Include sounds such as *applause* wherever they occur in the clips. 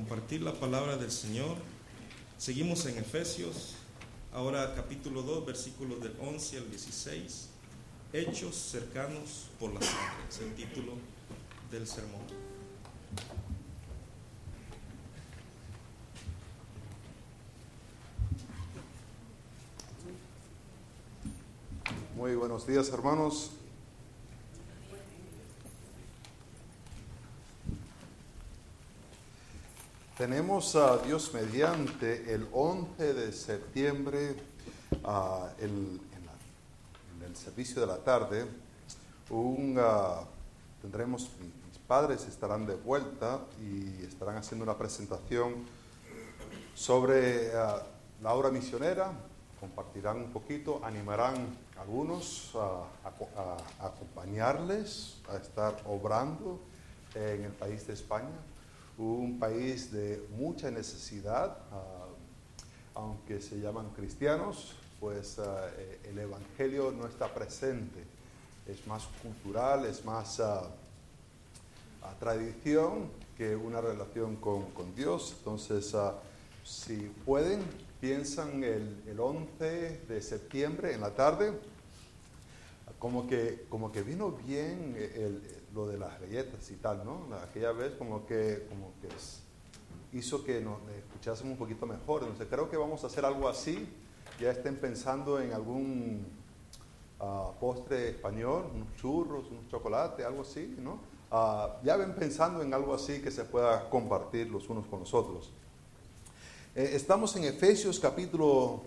compartir la palabra del Señor. Seguimos en Efesios, ahora capítulo 2, versículos del 11 al 16. Hechos cercanos por la sangre, es el título del sermón. Muy buenos días hermanos. Tenemos a Dios mediante el 11 de septiembre ah, en, el servicio de la tarde. Ah, tendremos, mis padres estarán de vuelta y estarán haciendo una presentación sobre ah, la obra misionera. Compartirán un poquito, animarán algunos a acompañarles a estar obrando en el país de España un país de mucha necesidad, ah, aunque se llaman cristianos, pues ah, eh, el Evangelio no está presente, es más cultural, es más ah, ah, tradición que una relación con, con Dios. Entonces, si pueden, piensan el, el 11 de septiembre en la tarde, como que, como que vino bien el- lo de las galletas y tal, ¿no? Aquella vez como que, como que hizo que nos escuchásemos un poquito mejor. Entonces creo que vamos a hacer algo así. Ya estén pensando en algún ah, postre español, unos churros, un chocolate, algo así, ¿no? Ah, ya ven pensando en algo así que se pueda compartir los unos con los otros. Eh, estamos en Efesios capítulo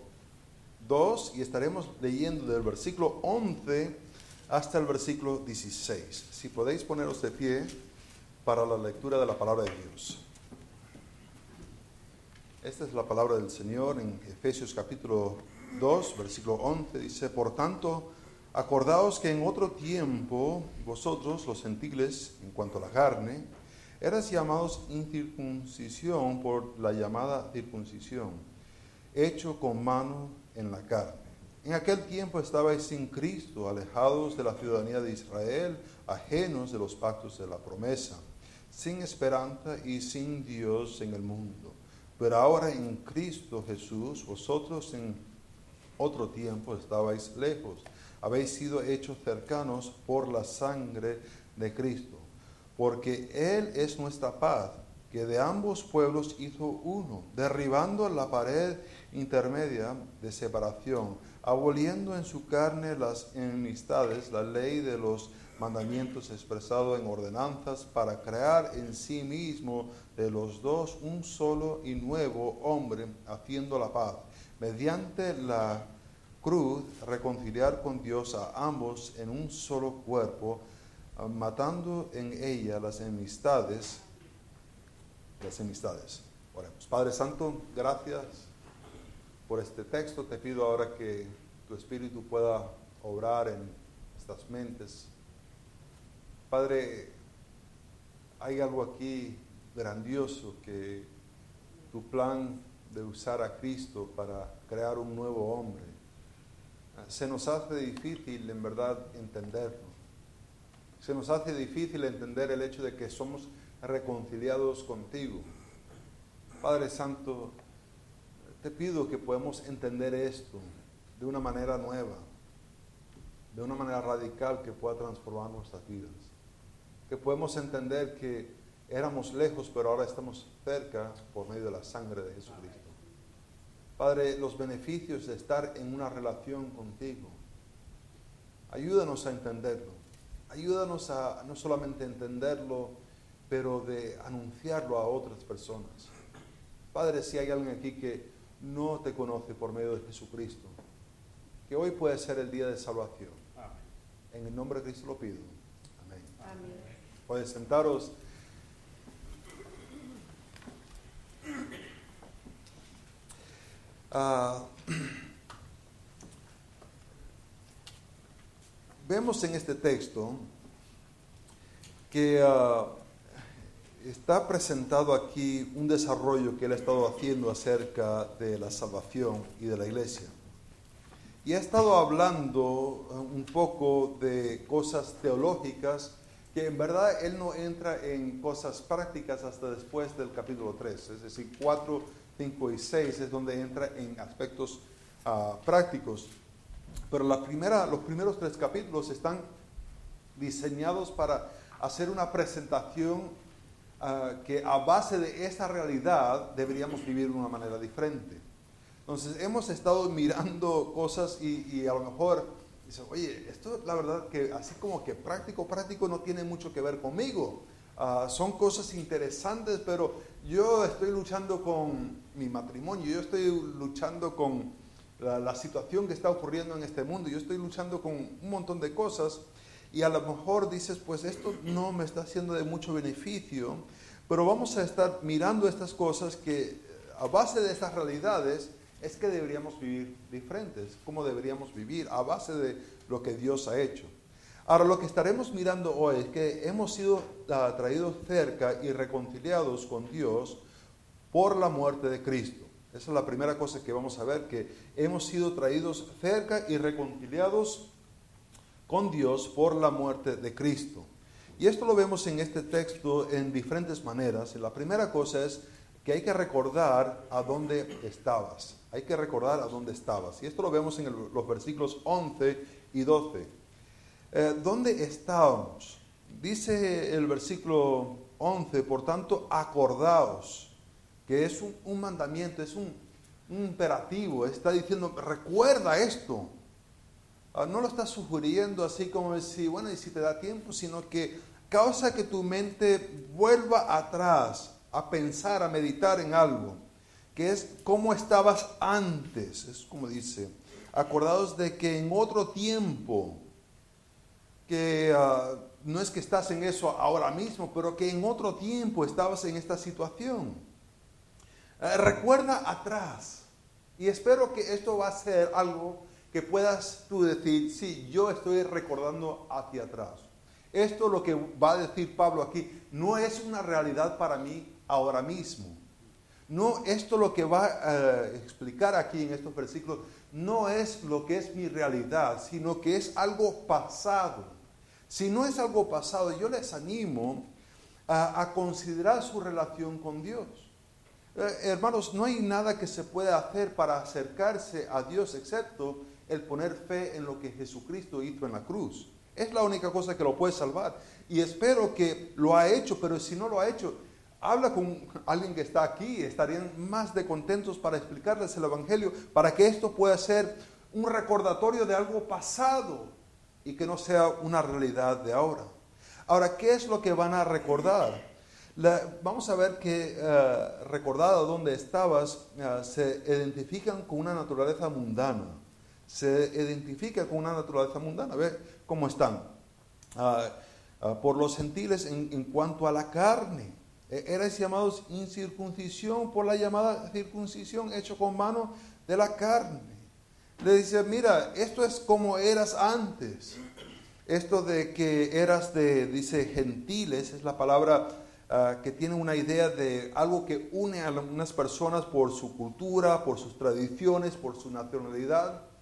2 y estaremos leyendo del versículo 11 hasta el versículo 16. Si podéis poneros de pie para la lectura de la palabra de Dios. Esta es la palabra del Señor en Efesios capítulo 2, versículo 11. Dice, por tanto, acordaos que en otro tiempo vosotros, los gentiles, en cuanto a la carne, eras llamados incircuncisión por la llamada circuncisión, hecho con mano en la carne. En aquel tiempo estabais sin Cristo, alejados de la ciudadanía de Israel, ajenos de los pactos de la promesa, sin esperanza y sin Dios en el mundo. Pero ahora en Cristo Jesús, vosotros en otro tiempo estabais lejos, habéis sido hechos cercanos por la sangre de Cristo, porque Él es nuestra paz, que de ambos pueblos hizo uno, derribando la pared intermedia de separación, aboliendo en su carne las enemistades, la ley de los mandamientos expresado en ordenanzas, para crear en sí mismo de los dos un solo y nuevo hombre, haciendo la paz, mediante la cruz reconciliar con Dios a ambos en un solo cuerpo, ah, matando en ella las enemistades, las enemistades. Padre Santo, gracias por este texto. Te pido ahora que tu Espíritu pueda obrar en estas mentes. Padre, hay algo aquí grandioso que tu plan de usar a Cristo para crear un nuevo hombre. Se nos hace difícil en verdad entenderlo. Se nos hace difícil entender el hecho de que somos reconciliados contigo. Padre Santo, te pido que podamos entender esto de una manera nueva, de una manera radical que pueda transformar nuestras vidas. Que podemos entender que éramos lejos, pero ahora estamos cerca por medio de la sangre de Jesucristo. Padre, los beneficios de estar en una relación contigo, ayúdanos a entenderlo. Ayúdanos a no solamente entenderlo, pero de anunciarlo a otras personas. Padre, si hay alguien aquí que no te conoce por medio de Jesucristo, que hoy puede ser el día de salvación. En el nombre de Cristo lo pido. Amén. Pueden sentaros. Ah, *clears throat* vemos en este texto que ah, está presentado aquí un desarrollo que él ha estado haciendo acerca de la salvación y de la iglesia. Y ha estado hablando eh, un poco de cosas teológicas que en verdad él no entra en cosas prácticas hasta después del capítulo 3, es decir, 4, 5 y 6 es donde entra en aspectos ah, prácticos. Pero la primera, los primeros tres capítulos están diseñados para hacer una presentación ah, que a base de esa realidad deberíamos vivir de una manera diferente. Entonces hemos estado *laughs* mirando cosas y, a lo mejor oye, esto la verdad que así como que práctico, práctico no tiene mucho que ver conmigo. Ah, son cosas interesantes, pero yo estoy luchando con mi matrimonio, yo estoy luchando con la, situación que está ocurriendo en este mundo, yo estoy luchando con un montón de cosas y a lo mejor dices, pues esto no me está haciendo de mucho beneficio, pero vamos a estar mirando estas cosas que a base de estas realidades es que deberíamos vivir diferentes, como deberíamos vivir a base de lo que Dios ha hecho. Ahora, lo que estaremos mirando hoy es que hemos sido uh, traídos cerca y reconciliados con Dios por la muerte de Cristo. Esa es la primera cosa que vamos a ver, que hemos sido traídos cerca y reconciliados con Dios por la muerte de Cristo. Y esto lo vemos en este texto en diferentes maneras. La primera cosa es que hay que recordar a dónde estabas. Hay que recordar a dónde estabas. Y esto lo vemos en los versículos 11 y 12. Eh, ¿Dónde estábamos? Dice el versículo 11, por tanto, acordaos, que es un, mandamiento, es un, imperativo. Está diciendo, recuerda esto. Ah, no lo está sugiriendo así como decir, bueno, y si te da tiempo, sino que causa que tu mente vuelva atrás a pensar, a meditar en algo que es cómo estabas antes, es como dice, acordados de que en otro tiempo, que ah, no es que estás en eso ahora mismo, pero que en otro tiempo estabas en esta situación. Eh, recuerda atrás. Y espero que esto va a ser algo que puedas tú decir, sí, yo estoy recordando hacia atrás. Esto lo que va a decir Pablo aquí no es una realidad para mí ahora mismo. No, esto lo que va a explicar aquí en estos versículos no es lo que es mi realidad, sino que es algo pasado. Si no es algo pasado, yo les animo a, considerar su relación con Dios. Eh, hermanos, no hay nada que se pueda hacer para acercarse a Dios excepto el poner fe en lo que Jesucristo hizo en la cruz. Es la única cosa que lo puede salvar. Y espero que lo ha hecho, pero si no lo ha hecho, habla con alguien que está aquí, estarían más de contentos para explicarles el Evangelio, para que esto pueda ser un recordatorio de algo pasado y que no sea una realidad de ahora. Ahora, ¿qué es lo que van a recordar? vamos a ver que uh, recordado dónde estabas, eh, se identifican con una naturaleza mundana. Se identifica con una naturaleza mundana. A ver cómo están. Ah, ah, por los gentiles en cuanto a la carne e, erais llamados incircuncisión por la llamada circuncisión hecho con mano de la carne. Le dice, mira, esto es como eras antes. Esto de que eras de, dice, gentiles, es la palabra ah, que tiene una idea de algo que une a algunas personas por su cultura, por sus tradiciones, por su nacionalidad.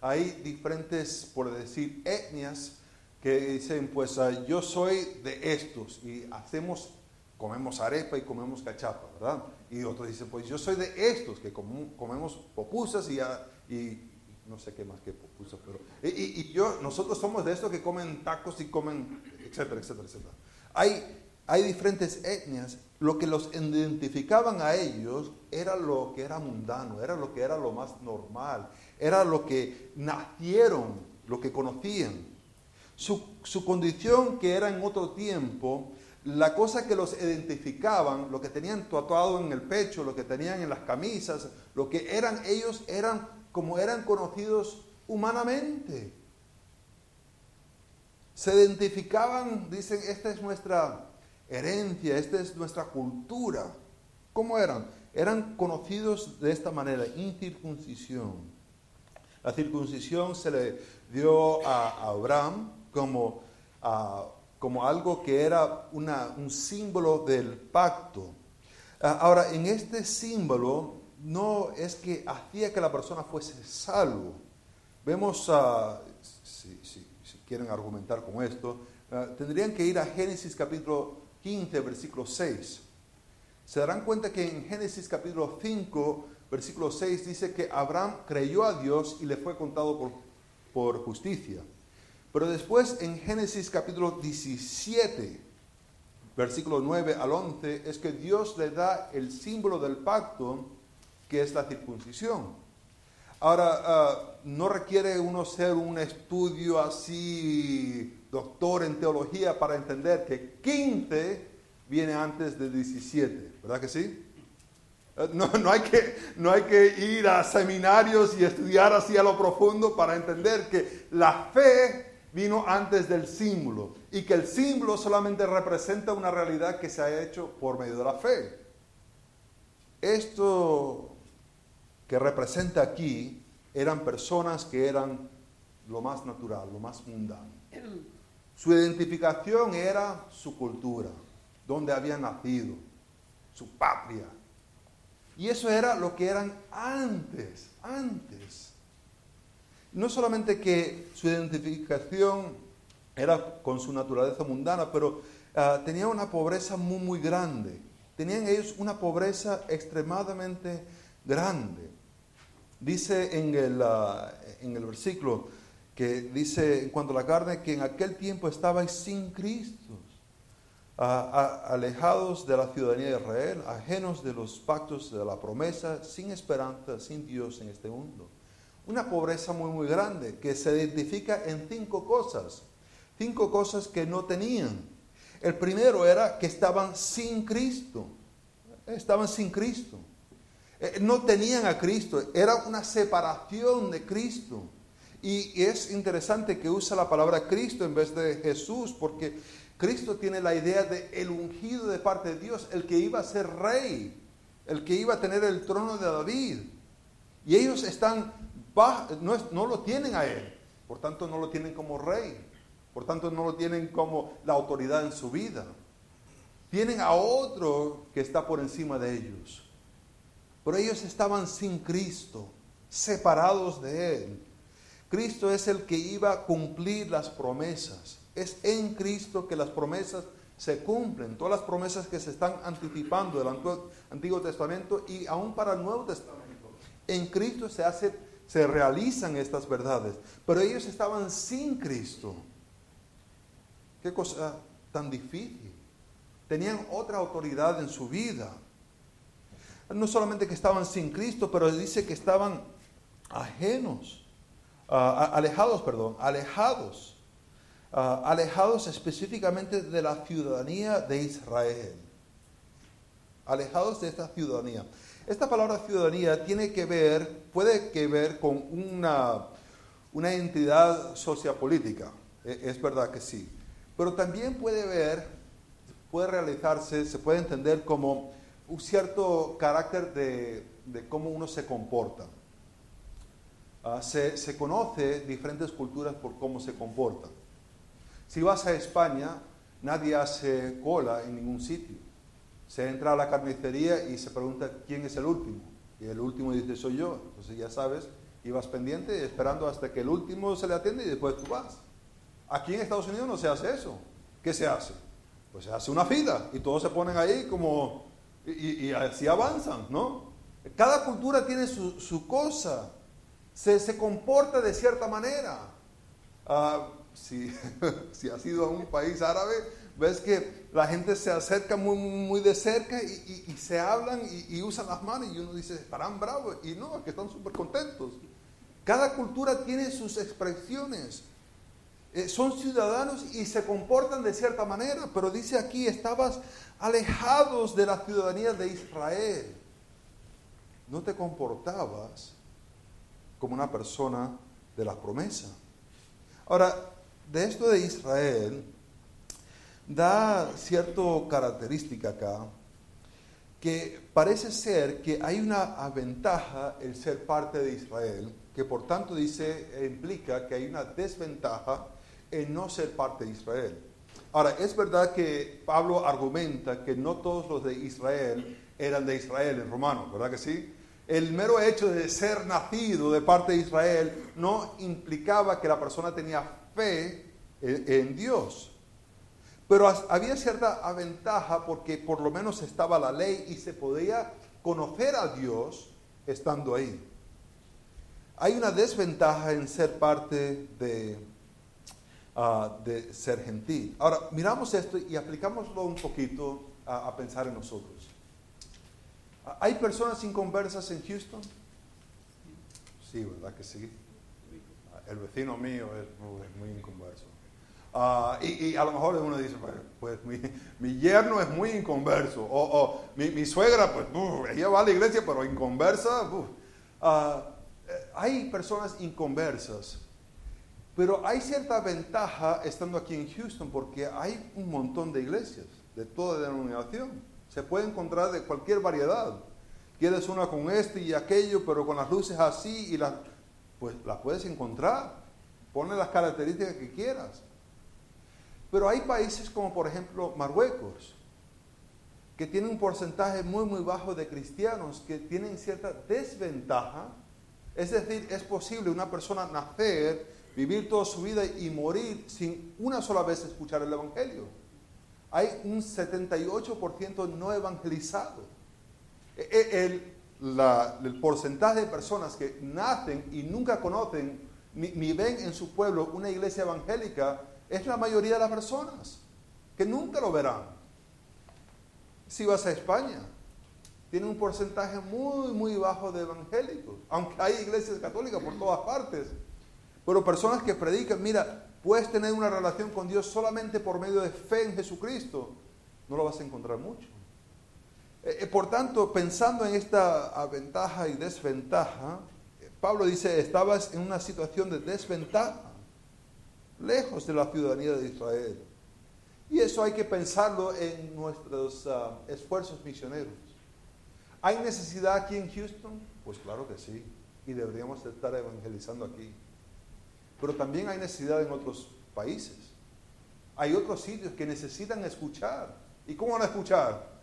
Hay diferentes, por decir, etnias que dicen, pues ah, yo soy de estos y hacemos comemos arepa y comemos cachapa, ¿verdad? Y otros dicen, pues yo soy de estos que comemos popusas y, y no sé qué más que popusas, pero... Y, yo, nosotros somos de estos que comen tacos y comen, etcétera, etcétera, etcétera. Hay, hay diferentes etnias. Lo que los identificaban a ellos era lo que era mundano, era lo que era lo más normal, era lo que nacieron, lo que conocían. Su, su condición que era en otro tiempo la cosa que los identificaban, lo que tenían tatuado en el pecho, lo que tenían en las camisas, lo que eran ellos, eran como eran conocidos humanamente. Se identificaban, dicen, esta es nuestra herencia, esta es nuestra cultura. ¿Cómo eran? Eran conocidos de esta manera, incircuncisión. La circuncisión se le dio a Abraham como como algo que era un símbolo del pacto. Ah, ahora, en este símbolo no es que hacía que la persona fuese salvo. Vemos, uh, si, quieren argumentar con esto, ah, tendrían que ir a Génesis capítulo 15, versículo 6. Se darán cuenta que en Génesis capítulo 5, versículo 6 dice que Abraham creyó a Dios y le fue contado por, por justicia. Pero después en Génesis capítulo 17, versículo 9 al 11, es que Dios le da el símbolo del pacto, que es la circuncisión. Ahora, ah, no requiere uno ser un estudio así, doctor en teología, para entender que 15 viene antes de 17, ¿verdad que sí? Eh, no, no, hay que, no hay que ir a seminarios y estudiar así a lo profundo para entender que la fe vino antes del símbolo y que el símbolo solamente representa una realidad que se ha hecho por medio de la fe. Esto que representa aquí eran personas que eran lo más natural, lo más mundano. Su identificación era su cultura, donde habían nacido, su patria. Y eso era lo que eran antes, antes. No solamente que su identificación era con su naturaleza mundana, pero uh, tenía una pobreza muy, muy grande. Tenían ellos una pobreza extremadamente grande. Dice en el, uh, en el versículo que dice en cuanto a la carne que en aquel tiempo estabais sin Cristo alejados de la ciudadanía de Israel, ajenos de los pactos de la promesa, sin esperanza, sin Dios en este mundo. Una pobreza muy, muy grande que se identifica en cinco cosas, cinco cosas que no tenían. El primero era que estaban sin Cristo, estaban sin Cristo. Eh, no tenían a Cristo, era una separación de Cristo. Y es interesante que usa la palabra Cristo en vez de Jesús, porque Cristo tiene la idea de el ungido de parte de Dios, el que iba a ser rey, el que iba a tener el trono de David. Y ellos están, no, no lo tienen a él, por tanto no lo tienen como rey, por tanto no lo tienen como la autoridad en su vida. Tienen a otro que está por encima de ellos. Pero ellos estaban sin Cristo, separados de Él. Cristo es el que iba a cumplir las promesas. Es en Cristo que las promesas se cumplen, todas las promesas que se están anticipando del Antiguo Testamento y aún para el Nuevo Testamento. En Cristo se se realizan estas verdades, pero ellos estaban sin Cristo. Qué cosa tan difícil. Tenían otra autoridad en su vida. No solamente que estaban sin Cristo, pero dice que estaban ajenos, ah, alejados, perdón, alejados Ah, alejados específicamente de la ciudadanía de Israel. Alejados de esta ciudadanía. Esta palabra ciudadanía tiene que ver, puede que ver con una, una entidad sociopolítica, e, es verdad que sí, pero también puede ver, puede realizarse, se puede entender como un cierto carácter de, de cómo uno se comporta. Ah, se, se conoce diferentes culturas por cómo se comportan. Si vas a España, nadie hace cola en ningún sitio. Se entra a la carnicería y se pregunta quién es el último. Y el último dice, soy yo. Entonces ya sabes, ibas pendiente esperando hasta que el último se le atiende y después tú vas. Aquí en Estados Unidos no se hace eso. ¿Qué se hace? Pues se hace una fila y todos se ponen ahí como... Y, así avanzan, ¿no? Cada cultura tiene su, cosa. Se, se, comporta de cierta manera. Uh, si, *laughs* si has ido a un país árabe, ves que la gente se acerca muy, muy de cerca y, se hablan y, usan las manos y uno dice, estarán bravos. Y no, que están súper contentos. Cada cultura tiene sus expresiones. Eh, son ciudadanos y se comportan de cierta manera, pero dice aquí, estabas alejados de la ciudadanía de Israel. No te comportabas como una persona de la promesa. Ahora, de esto de Israel da cierta característica acá, que parece ser que hay una ventaja el ser parte de Israel, que por tanto dice, implica que hay una desventaja en no ser parte de Israel. Ahora, es verdad que Pablo argumenta que no todos los de Israel eran de Israel en romano, ¿verdad que sí? El mero hecho de ser nacido de parte de Israel no implicaba que la persona tenía fe en, Dios. Pero había cierta ventaja porque por lo menos estaba la ley y se podía conocer a Dios estando ahí. Hay una desventaja en ser parte de, ah, ser gentil. Ahora, miramos esto y aplicámoslo un poquito a, a pensar en nosotros. ¿Hay personas inconversas en Houston? Sí, ¿verdad que sí? El vecino mío es muy, inconverso. Ah, y, a lo mejor uno dice, pues, pues mi, yerno es muy inconverso. O, mi, suegra, pues ella va a la iglesia, pero inconversa. Uh, hay personas inconversas. Pero hay cierta ventaja estando aquí en Houston porque hay un montón de iglesias de toda denominación. Se puede encontrar de cualquier variedad. Quieres una con este y aquello, pero con las luces así y las pues las puedes encontrar. Ponle las características que quieras. Pero hay países como por ejemplo Marruecos, que tienen un porcentaje muy muy bajo de cristianos que tienen cierta desventaja. Es decir, es posible una persona nacer, vivir toda su vida y morir sin una sola vez escuchar el Evangelio. Hay un 78% no evangelizado. E, e, el, porcentaje de personas que nacen y nunca conocen ni, ven en su pueblo una iglesia evangélica es la mayoría de las personas, que nunca lo verán. Si vas a España, tiene un porcentaje muy, muy bajo de evangélicos, aunque hay iglesias católicas por todas partes. Pero personas que predican, mira, puedes tener una relación con Dios solamente por medio de fe en Jesucristo, no lo vas a encontrar mucho. Eh, eh, por tanto, pensando en esta ventaja y desventaja, Pablo dice, estabas en una situación de desventaja, lejos de la ciudadanía de Israel. Y eso hay que pensarlo en nuestros ah, esfuerzos misioneros. ¿Hay necesidad aquí en Houston? Pues claro que sí, y deberíamos estar evangelizando aquí. Pero también hay necesidad en otros países. Hay otros sitios que necesitan escuchar. ¿Y cómo van a escuchar?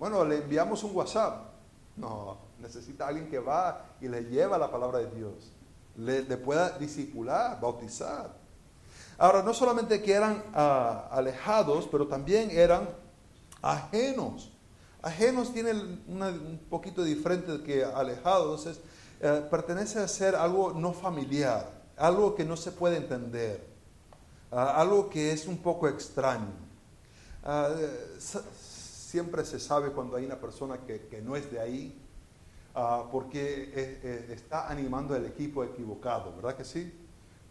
Bueno, le enviamos un WhatsApp. No, necesita alguien que va y le lleva la palabra de Dios. Le, pueda discipular, bautizar. Ahora, no solamente que eran ah, alejados, pero también eran ajenos. Ajenos tiene un poquito diferente que alejados. Es, eh, pertenece a ser algo no familiar, algo que no se puede entender, ah, algo que es un poco extraño. Siempre se sabe cuando hay una persona que, no es de ahí, ah, porque está animando el equipo equivocado, ¿verdad que sí?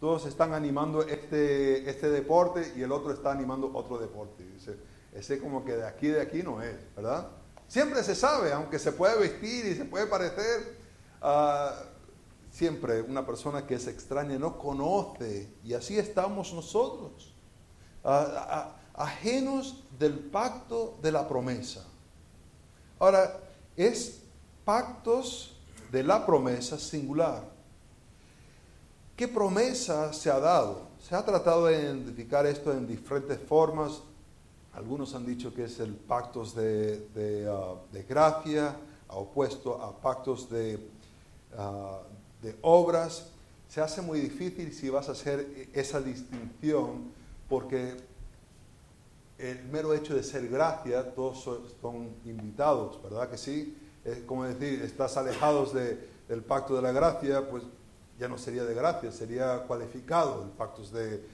Todos están animando este, este deporte y el otro está animando otro deporte. Dice, ese como que de aquí, de aquí no es, ¿verdad? Siempre se sabe, aunque se puede vestir y se puede parecer, ah, siempre una persona que es extraña no conoce y así estamos nosotros. Ah, ajenos del pacto de la promesa. Ahora, es pactos de la promesa singular. ¿Qué promesa se ha dado? Se ha tratado de identificar esto en diferentes formas. Algunos han dicho que es el pactos de, de, uh, gracia, opuesto a pactos de, uh, de obras. Se hace muy difícil si vas a hacer esa distinción porque el mero hecho de ser gracia, todos son invitados, ¿verdad que sí? Es como decir, estás alejados del pacto de la gracia, pues ya no sería de gracia, sería cualificado el pacto de,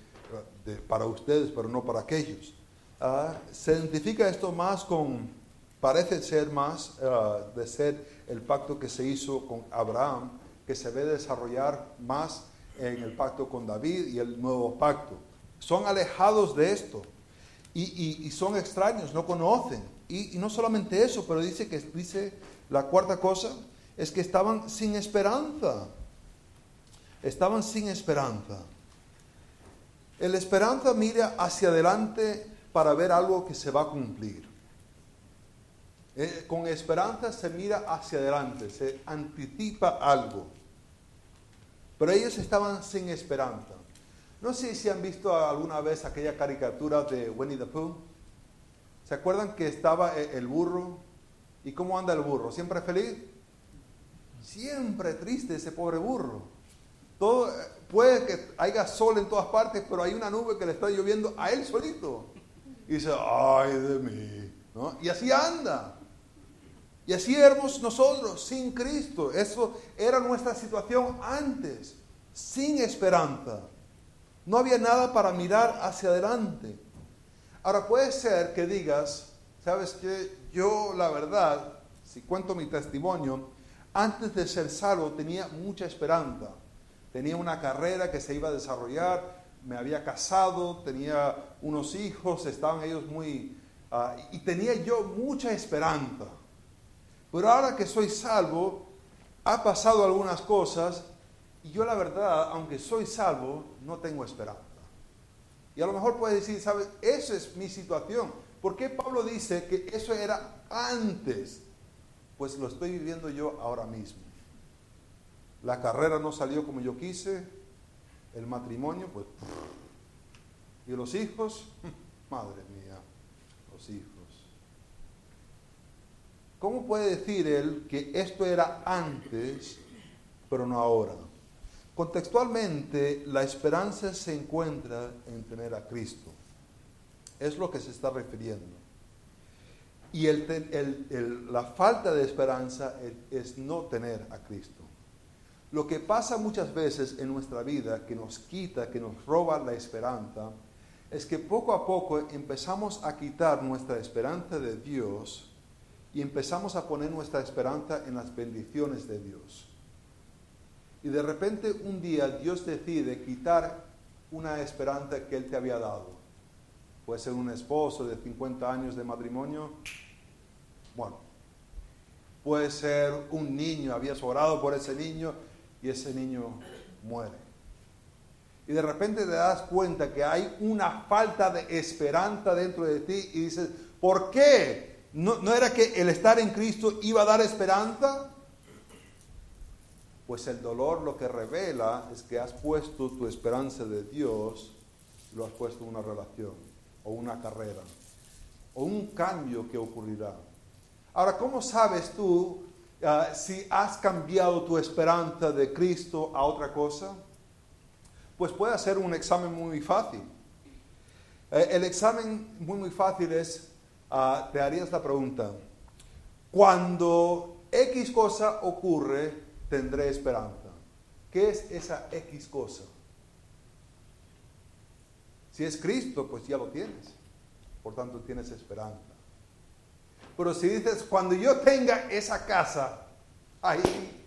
para ustedes, pero no para aquellos. Ah, se identifica esto más con, parece ser más ah, de ser el pacto que se hizo con Abraham, que se ve desarrollar más en el pacto con David y el nuevo pacto. Son alejados de esto y, son extraños, no conocen. Y, no solamente eso, pero dice que dice la cuarta cosa es que estaban sin esperanza. Estaban sin esperanza. El esperanza mira hacia adelante para ver algo que se va a cumplir. Eh, con esperanza se mira hacia adelante, se anticipa algo. Pero ellos estaban sin esperanza. No sé si han visto alguna vez aquella caricatura de Winnie the Pooh. ¿Se acuerdan que estaba e, el burro? ¿Y cómo anda el burro? ¿Siempre feliz? Siempre triste ese pobre burro. Todo, puede que haya sol en todas partes, pero hay una nube que le está lloviendo a él solito. y dice, ay de mí. ¿no? Y así anda. Y así éramos nosotros, sin Cristo. Eso era nuestra situación antes, sin esperanza. No había nada para mirar hacia adelante. Ahora puede ser que digas, sabes que yo la verdad, si cuento mi testimonio, antes de ser salvo tenía mucha esperanza. Tenía una carrera que se iba a desarrollar, me había casado, tenía unos hijos, estaban ellos muy... Ah, y tenía yo mucha esperanza. Pero ahora que soy salvo, ha pasado algunas cosas y yo la verdad, aunque soy salvo, no tengo esperanza. Y a lo mejor puedes decir, ¿sabes? Esa es mi situación. ¿Por qué Pablo dice que eso era antes? Pues lo estoy viviendo yo ahora mismo. La carrera no salió como yo quise, el matrimonio, pues... Y los hijos, *laughs* madre mía, los hijos. ¿Cómo puede decir él que esto era antes, pero no ahora? Contextualmente, la esperanza se encuentra en tener a Cristo. Es lo que se está refiriendo. Y la falta de esperanza es, no tener a Cristo. Lo que pasa muchas veces en nuestra vida, que nos quita, que nos roba la esperanza, es que poco a poco empezamos a quitar nuestra esperanza de Dios y empezamos a poner nuestra esperanza en las bendiciones de Dios. Y de repente un día Dios decide quitar una esperanza que Él te había dado. Puede ser un esposo de 50 años de matrimonio. Bueno, puede ser un niño, habías orado por ese niño y ese niño muere. Y de repente te das cuenta que hay una falta de esperanza dentro de ti y dices, ¿por qué? ¿No, ¿No, era que el estar en Cristo iba a dar esperanza? Pues el dolor lo que revela es que has puesto tu esperanza de Dios, lo has puesto en una relación o una carrera o un cambio que ocurrirá. Ahora, ¿cómo sabes tú ah, si has cambiado tu esperanza de Cristo a otra cosa? Pues puede hacer un examen muy fácil. Eh, el examen muy, muy fácil es, ah, te harías la pregunta, cuando X cosa ocurre, tendré esperanza. ¿Qué es esa X cosa? Si es Cristo, pues ya lo tienes. Por tanto, tienes esperanza. Pero si dices, cuando yo tenga esa casa, ahí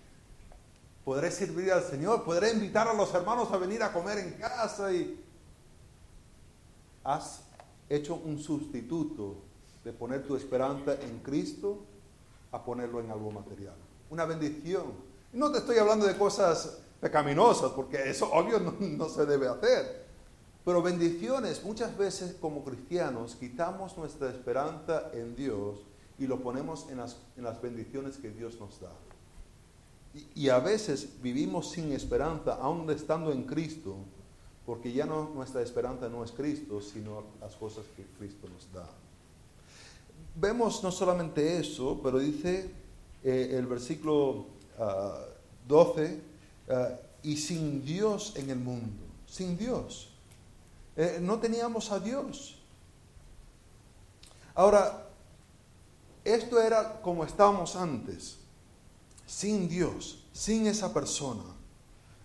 podré servir al Señor, podré invitar a los hermanos a venir a comer en casa y has hecho un sustituto de poner tu esperanza en Cristo a ponerlo en algo material. Una bendición no te estoy hablando de cosas pecaminosas, porque eso obvio no, se debe hacer. Pero bendiciones, muchas veces como cristianos quitamos nuestra esperanza en Dios y lo ponemos en las, bendiciones que Dios nos da. Y, a veces vivimos sin esperanza, aún estando en Cristo, porque ya no nuestra esperanza no es Cristo, sino las cosas que Cristo nos da. Vemos no solamente eso, pero dice eh, el versículo 12, ah, y sin Dios en el mundo, sin Dios. Eh, no teníamos a Dios. Ahora, esto era como estábamos antes, sin Dios, sin esa persona.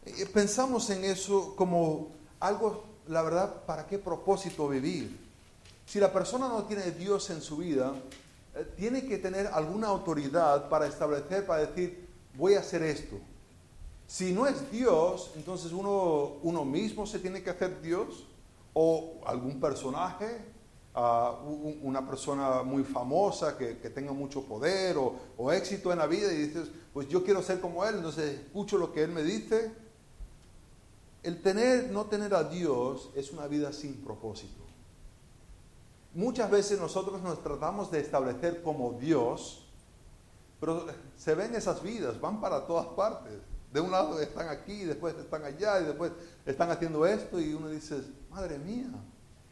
Eh, pensamos en eso como algo, la verdad, ¿para qué propósito vivir? Si la persona no tiene Dios en su vida, eh, tiene que tener alguna autoridad para establecer, para decir, voy a hacer esto. Si no es Dios, entonces uno, uno mismo se tiene que hacer Dios o algún personaje, ah, una persona muy famosa que, tenga mucho poder o, o, éxito en la vida y dices, pues yo quiero ser como él, entonces escucho lo que él me dice. El tener, no tener a Dios es una vida sin propósito. Muchas veces nosotros nos tratamos de establecer como Dios, pero se ven esas vidas, van para todas partes. De un lado están aquí, después están allá, y después están haciendo esto, y uno dice, madre mía,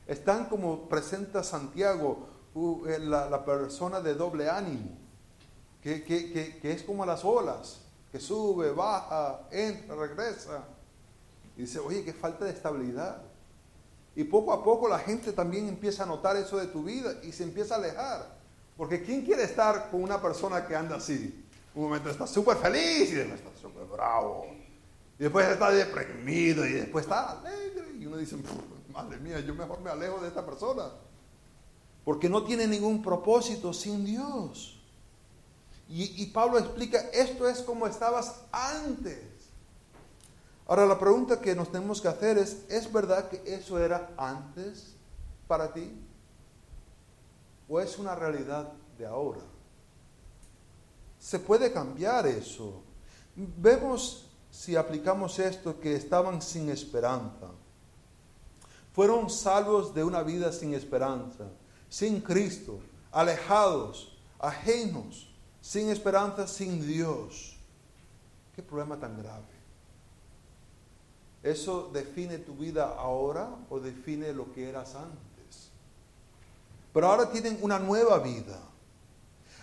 están como presenta Santiago, uh, eh, la, persona de doble ánimo, que, que, que, es como las olas, que sube, baja, entra, regresa. Y dice, oye, qué falta de estabilidad. Y poco a poco la gente también empieza a notar eso de tu vida y se empieza a alejar. Porque ¿quién quiere estar con una persona que anda así? Un momento está súper feliz y después está súper bravo. Y después está deprimido y después está alegre. Y uno dice, madre mía, yo mejor me alejo de esta persona. Porque no tiene ningún propósito sin Dios. Y, y Pablo explica, esto es como estabas antes. Ahora la pregunta que nos tenemos que hacer es, ¿es verdad que eso era antes para ti? ¿O es una realidad de ahora? Se puede cambiar eso. Vemos si aplicamos esto que estaban sin esperanza. Fueron salvos de una vida sin esperanza, sin Cristo, alejados, ajenos, sin esperanza, sin Dios. Qué problema tan grave. ¿Eso define tu vida ahora o define lo que eras antes? Pero ahora tienen una nueva vida.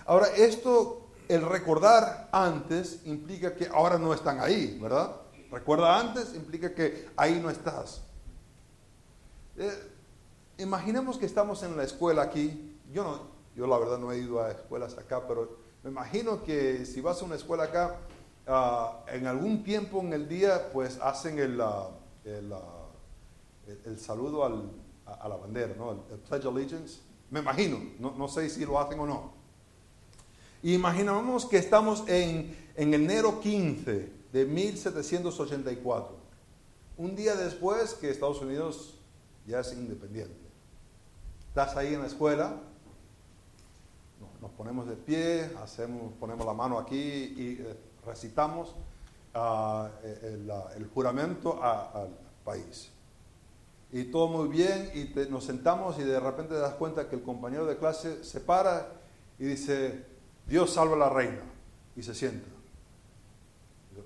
Ahora, esto, el recordar antes, implica que ahora no están ahí, ¿verdad? Recuerda antes implica que ahí no estás. Eh, imaginemos que estamos en la escuela aquí. Yo no, yo la verdad no he ido a escuelas acá, pero me imagino que si vas a una escuela acá, Ah, en algún tiempo en el día, pues hacen el, ah, ah, el, saludo a, la bandera, ¿no? El, Pledge Allegiance. Me imagino, no, no, sé si lo hacen o no. imaginamos que estamos en, en enero 15 de 1784, un día después que Estados Unidos ya es independiente. Estás ahí en la escuela, nos ponemos de pie, hacemos, ponemos la mano aquí y eh, recitamos ah, el, juramento al país. Y todo muy bien, y nos sentamos y de repente te das cuenta que el compañero de clase se para y dice, Dios salva a la reina, y se sienta.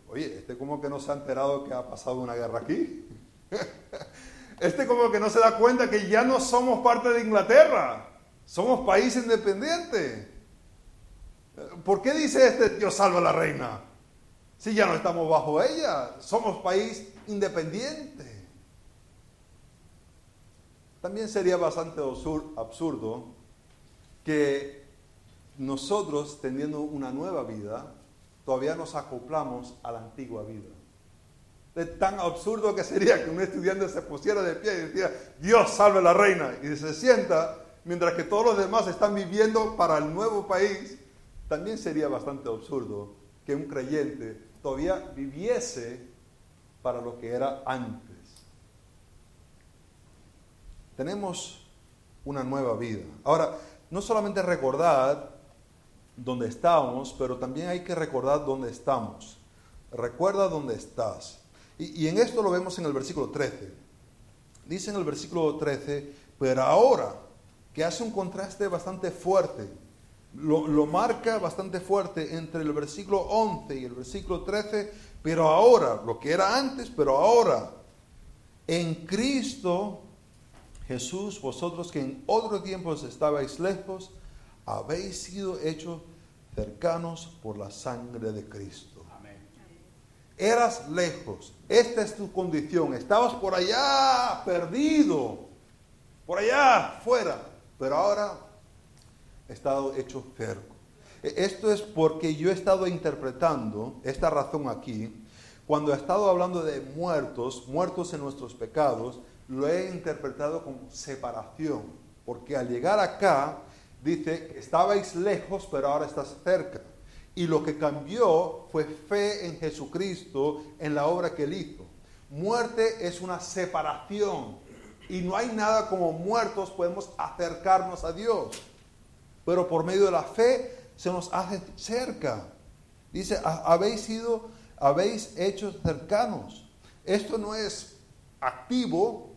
Oye, este como que no se ha enterado que ha pasado una guerra aquí. *laughs* este como que no se da cuenta que ya no somos parte de Inglaterra, somos país independiente. ¿Por qué dice este Dios salva a la reina? Si ya no estamos bajo ella, somos país independiente. También sería bastante absurdo que nosotros, teniendo una nueva vida, todavía nos acoplamos a la antigua vida. Es tan absurdo que sería que un estudiante se pusiera de pie y decía, Dios salve la reina, y se sienta, mientras que todos los demás están viviendo para el nuevo país, también sería bastante absurdo que un creyente todavía viviese para lo que era antes. Tenemos una nueva vida. Ahora, no solamente recordar dónde estamos, pero también hay que recordar dónde estamos. Recuerda dónde estás. Y, en esto lo vemos en el versículo 13. Dice en el versículo 13, pero ahora, que hace un contraste bastante fuerte lo, marca bastante fuerte entre el versículo 11 y el versículo 13, pero ahora, lo que era antes, pero ahora, en Cristo Jesús, vosotros que en otros tiempos estabais lejos, habéis sido hechos cercanos por la sangre de Cristo. Eras lejos, esta es tu condición, estabas por allá perdido, por allá fuera, pero ahora estado hecho cerco. E, esto es porque yo he estado interpretando esta razón aquí. Cuando he estado hablando de muertos, muertos en nuestros pecados, lo he interpretado como separación. Porque al llegar acá, dice estabais lejos, pero ahora estás cerca. Y lo que cambió fue fe en Jesucristo, en la obra que él hizo. Muerte es una separación. Y no hay nada como muertos podemos acercarnos a Dios pero por medio de la fe se nos hace cerca. Dice, habéis sido, habéis hecho cercanos. Esto no es activo,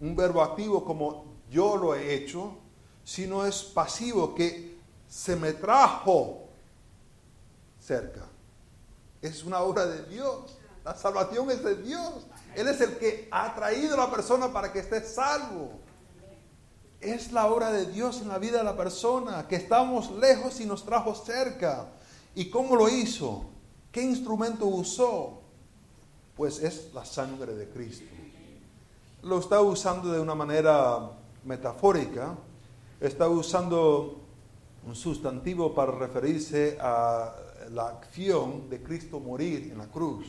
un verbo activo como yo lo he hecho, sino es pasivo, que se me trajo cerca. Es una obra de Dios. La salvación es de Dios. Él es el que ha traído a la persona para que esté salvo. Es la obra de Dios en la vida de la persona, que estamos lejos y nos trajo cerca. ¿Y cómo lo hizo? ¿Qué instrumento usó? Pues es la sangre de Cristo. Lo está usando de una manera metafórica, está usando un sustantivo para referirse a la acción de Cristo morir en la cruz.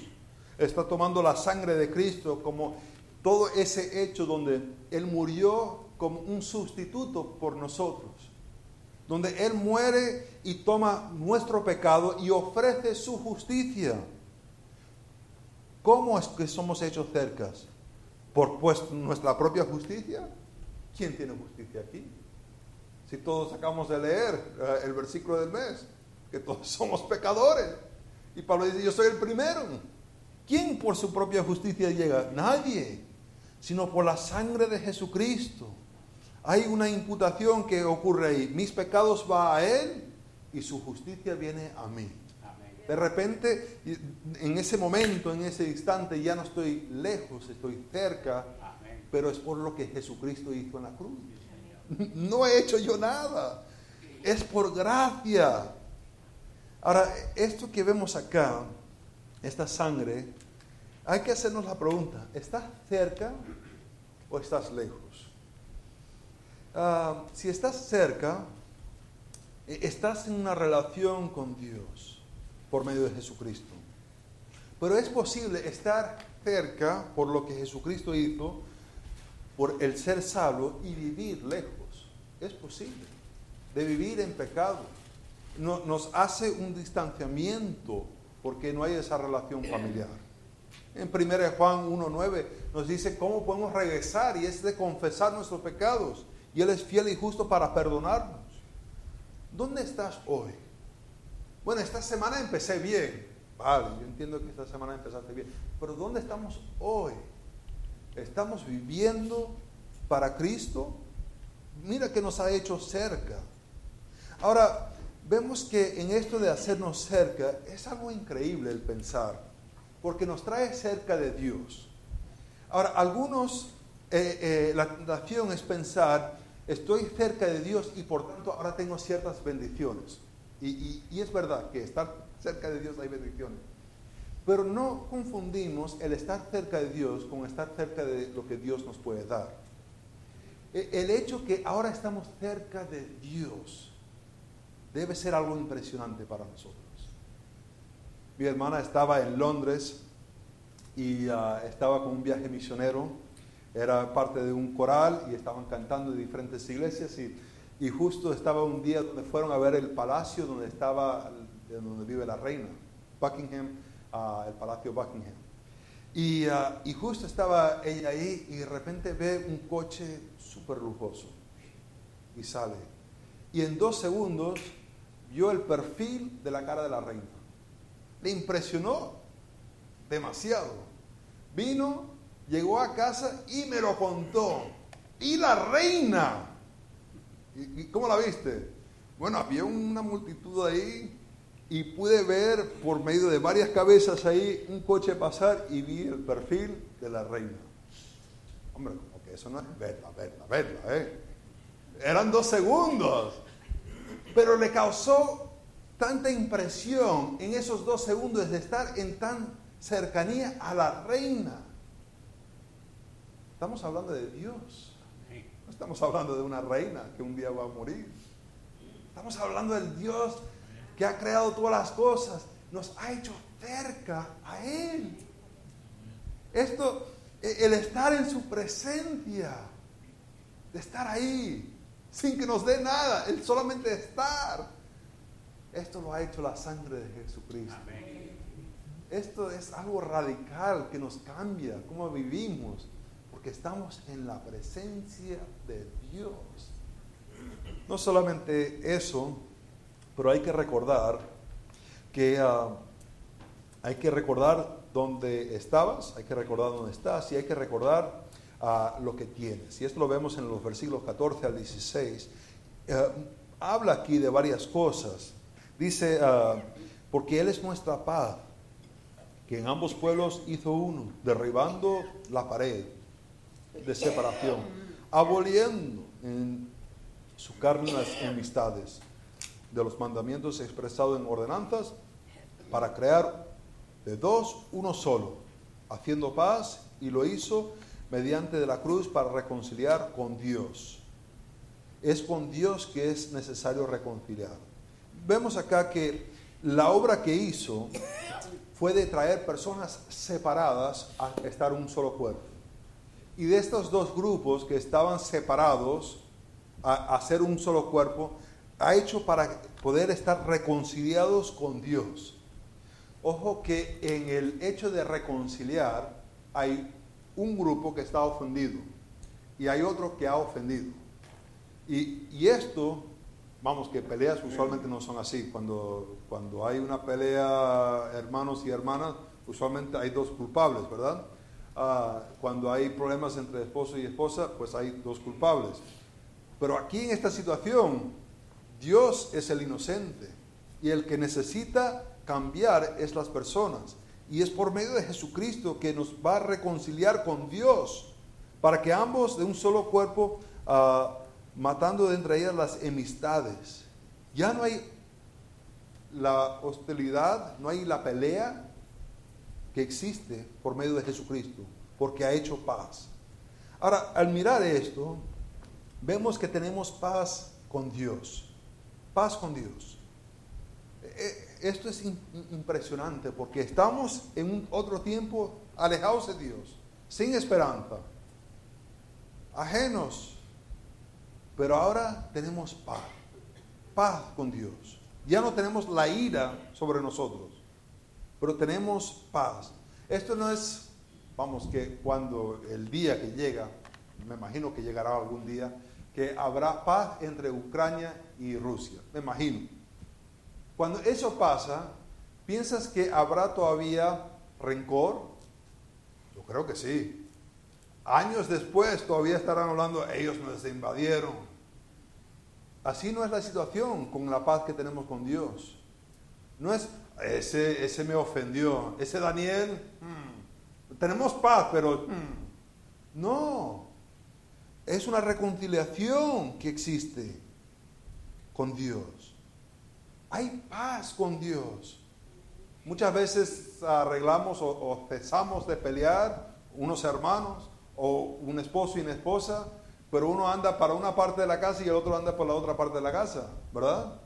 Está tomando la sangre de Cristo como todo ese hecho donde Él murió como un sustituto por nosotros, donde Él muere y toma nuestro pecado y ofrece su justicia. ¿Cómo es que somos hechos cercas? ¿Por pues, nuestra propia justicia? ¿Quién tiene justicia aquí? Si todos acabamos de leer eh, el versículo del mes, que todos *laughs* somos pecadores. Y Pablo dice, yo soy el primero. ¿Quién por su propia justicia llega? Nadie, sino por la sangre de Jesucristo. Hay una imputación que ocurre ahí. Mis pecados va a Él y su justicia viene a mí. De repente, en ese momento, en ese instante, ya no estoy lejos, estoy cerca, pero es por lo que Jesucristo hizo en la cruz. No he hecho yo nada, es por gracia. Ahora, esto que vemos acá, esta sangre, hay que hacernos la pregunta, ¿estás cerca o estás lejos? Ah, si estás cerca, e, estás en una relación con Dios por medio de Jesucristo. Pero es posible estar cerca por lo que Jesucristo hizo, por el ser salvo y vivir lejos. Es posible. De vivir en pecado nos hace un distanciamiento porque no hay esa relación familiar. En 1 Juan 1.9 nos dice cómo podemos regresar y es de confesar nuestros pecados. Y Él es fiel y justo para perdonarnos. ¿Dónde estás hoy? Bueno, esta semana empecé bien. Vale, yo entiendo que esta semana empezaste bien. Pero ¿dónde estamos hoy? ¿Estamos viviendo para Cristo? Mira que nos ha hecho cerca. Ahora, vemos que en esto de hacernos cerca es algo increíble el pensar, porque nos trae cerca de Dios. Ahora, algunos, eh, eh, la tentación es pensar, estoy cerca de Dios y por tanto ahora tengo ciertas bendiciones. Y, es verdad que estar cerca de Dios hay bendiciones. Pero no confundimos el estar cerca de Dios con estar cerca de lo que Dios nos puede dar. E, el hecho que ahora estamos cerca de Dios debe ser algo impresionante para nosotros. Mi hermana estaba en Londres y ah, estaba con un viaje misionero, era parte de un coral y estaban cantando en diferentes iglesias y, y justo estaba un día donde fueron a ver el palacio donde estaba, donde vive la reina, Buckingham, uh, el palacio Buckingham. Y, uh, y, justo estaba ella ahí y de repente ve un coche súper lujoso y sale. Y en dos segundos vio el perfil de la cara de la reina. Le impresionó demasiado. Vino, llegó a casa y me lo contó. Y la reina. ¿Y, cómo la viste? Bueno, había una multitud ahí y pude ver por medio de varias cabezas ahí un coche pasar y vi el perfil de la reina. Hombre, como que eso no es verla, verla, verla, ¿eh? Eran dos segundos. Pero le causó tanta impresión en esos dos segundos de estar en tan cercanía a la reina. Estamos hablando de Dios. Estamos hablando de una reina que un día va a morir. Estamos hablando del Dios que ha creado todas las cosas. Nos ha hecho cerca a Él. Esto, e, el estar en su presencia, de estar ahí, sin que nos dé nada, el solamente estar. Esto lo ha hecho la sangre de Jesucristo. Esto es algo radical que nos cambia cómo vivimos, porque estamos en la presencia de Dios. No solamente eso, pero hay que recordar que ah, hay que recordar dónde estabas, hay que recordar dónde estás y hay que recordar a lo que tienes. Y esto lo vemos en los versículos 14 al 16. Eh, habla aquí de varias cosas. Dice, ah, porque Él es nuestra paz, que en ambos pueblos hizo uno, derribando la pared de separación, aboliendo en su carne las enemistades de los mandamientos expresados en ordenanzas, para crear de dos uno solo, haciendo paz, y lo hizo mediante de la cruz para reconciliar con Dios. Es con Dios que es necesario reconciliar. Vemos acá que la obra que hizo fue de traer personas separadas a estar un solo cuerpo. Y de estos dos grupos que estaban separados a, a ser un solo cuerpo, ha hecho para poder estar reconciliados con Dios. Ojo que en el hecho de reconciliar hay un grupo que está ofendido y hay otro que ha ofendido. Y, y esto, vamos, que peleas usualmente no son así. Cuando, cuando hay una pelea, hermanos y hermanas, usualmente hay dos culpables, ¿verdad? Ah, cuando hay problemas entre esposo y esposa, pues hay dos culpables. Pero aquí en esta situación, Dios es el inocente y el que necesita cambiar es las personas. Y es por medio de Jesucristo que nos va a reconciliar con Dios, para que ambos de un solo cuerpo, ah, matando de entre ellas las enemistades. Ya no hay la hostilidad, no hay la pelea que existe por medio de Jesucristo, porque ha hecho paz. Ahora, al mirar esto, vemos que tenemos paz con Dios. Paz con Dios. Eh, esto es impresionante porque estamos en otro tiempo alejados de Dios, sin esperanza, ajenos, pero ahora tenemos paz, paz con Dios. Ya no tenemos la ira sobre nosotros, pero tenemos paz. Esto no es, vamos, que cuando el día que llega, me imagino que llegará algún día, que habrá paz entre Ucrania y Rusia, me imagino cuando eso pasa, ¿piensas que habrá todavía rencor? Yo creo que sí. Años después todavía estarán hablando, ellos nos invadieron. Así no es la situación con la paz que tenemos con Dios. No es, ese, ese me ofendió, ese Daniel, hmm, tenemos paz, pero hmm, no. Es una reconciliación que existe con Dios. Hay paz con Dios. Muchas veces arreglamos o, cesamos de pelear unos hermanos o un esposo y una esposa, pero uno anda para una parte de la casa y el otro anda por la otra parte de la casa, ¿verdad?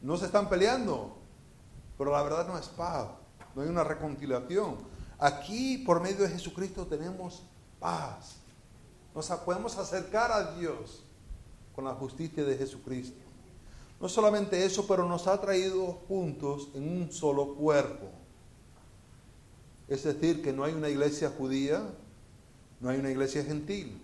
No se están peleando, pero la verdad no es paz, no hay una reconciliación. Aquí, por medio de Jesucristo, tenemos paz. Nos podemos acercar a Dios con la justicia de Jesucristo. No solamente eso, pero nos ha traído juntos en un solo cuerpo. Es decir, que no hay una iglesia judía, no hay una iglesia gentil,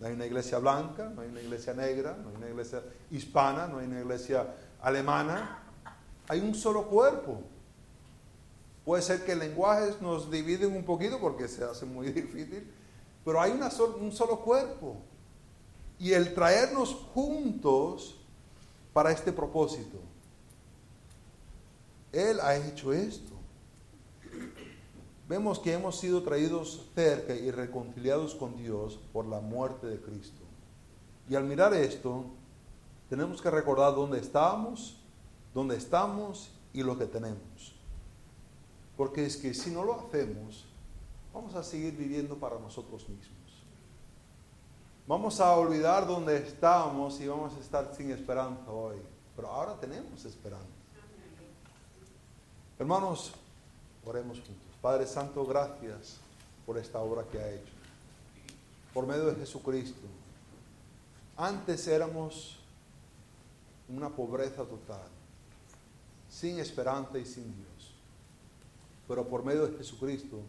no hay una iglesia blanca, no hay una iglesia negra, no hay una iglesia hispana, no hay una iglesia alemana. Hay un solo cuerpo. Puede ser que lenguajes nos dividen un poquito porque se hace muy *laughs* difícil, pero hay una un solo cuerpo. Y el traernos juntos para este propósito. Él ha hecho esto. Vemos que hemos sido traídos cerca y reconciliados con Dios por la muerte de Cristo. Y al mirar esto, tenemos que recordar dónde estamos, dónde estamos y lo que tenemos. Porque es que si no lo hacemos, vamos a seguir viviendo para nosotros mismos. Vamos a olvidar dónde estamos y vamos a estar sin esperanza hoy. Pero ahora tenemos esperanza. Hermanos, oremos juntos. Padre Santo, gracias por esta obra que ha hecho. Por medio de Jesucristo. Antes éramos una pobreza total, sin esperanza y sin Dios. Pero por medio de Jesucristo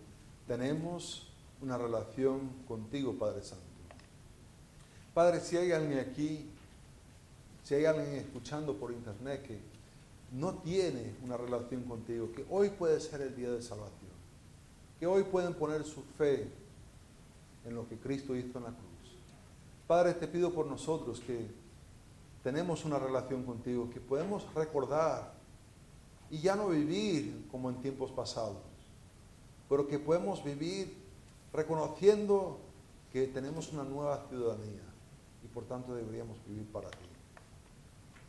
tenemos una relación contigo, Padre Santo. Padre, si hay alguien aquí, si hay alguien escuchando por internet que no tiene una relación contigo, que hoy puede ser el día de salvación, que hoy pueden poner su fe en lo que Cristo hizo en la cruz. Padre, te pido por nosotros que tenemos una relación contigo, que podemos recordar y ya no vivir como en tiempos pasados, pero que podemos vivir reconociendo que tenemos una nueva ciudadanía y por tanto deberíamos vivir para ti.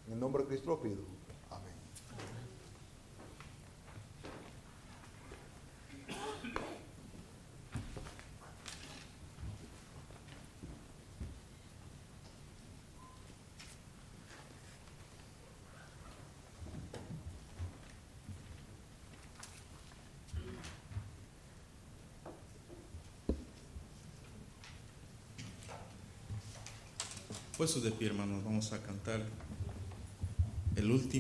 En el nombre de Cristo lo pido. Amén. Puestos de pie, hermanos, vamos a cantar el último.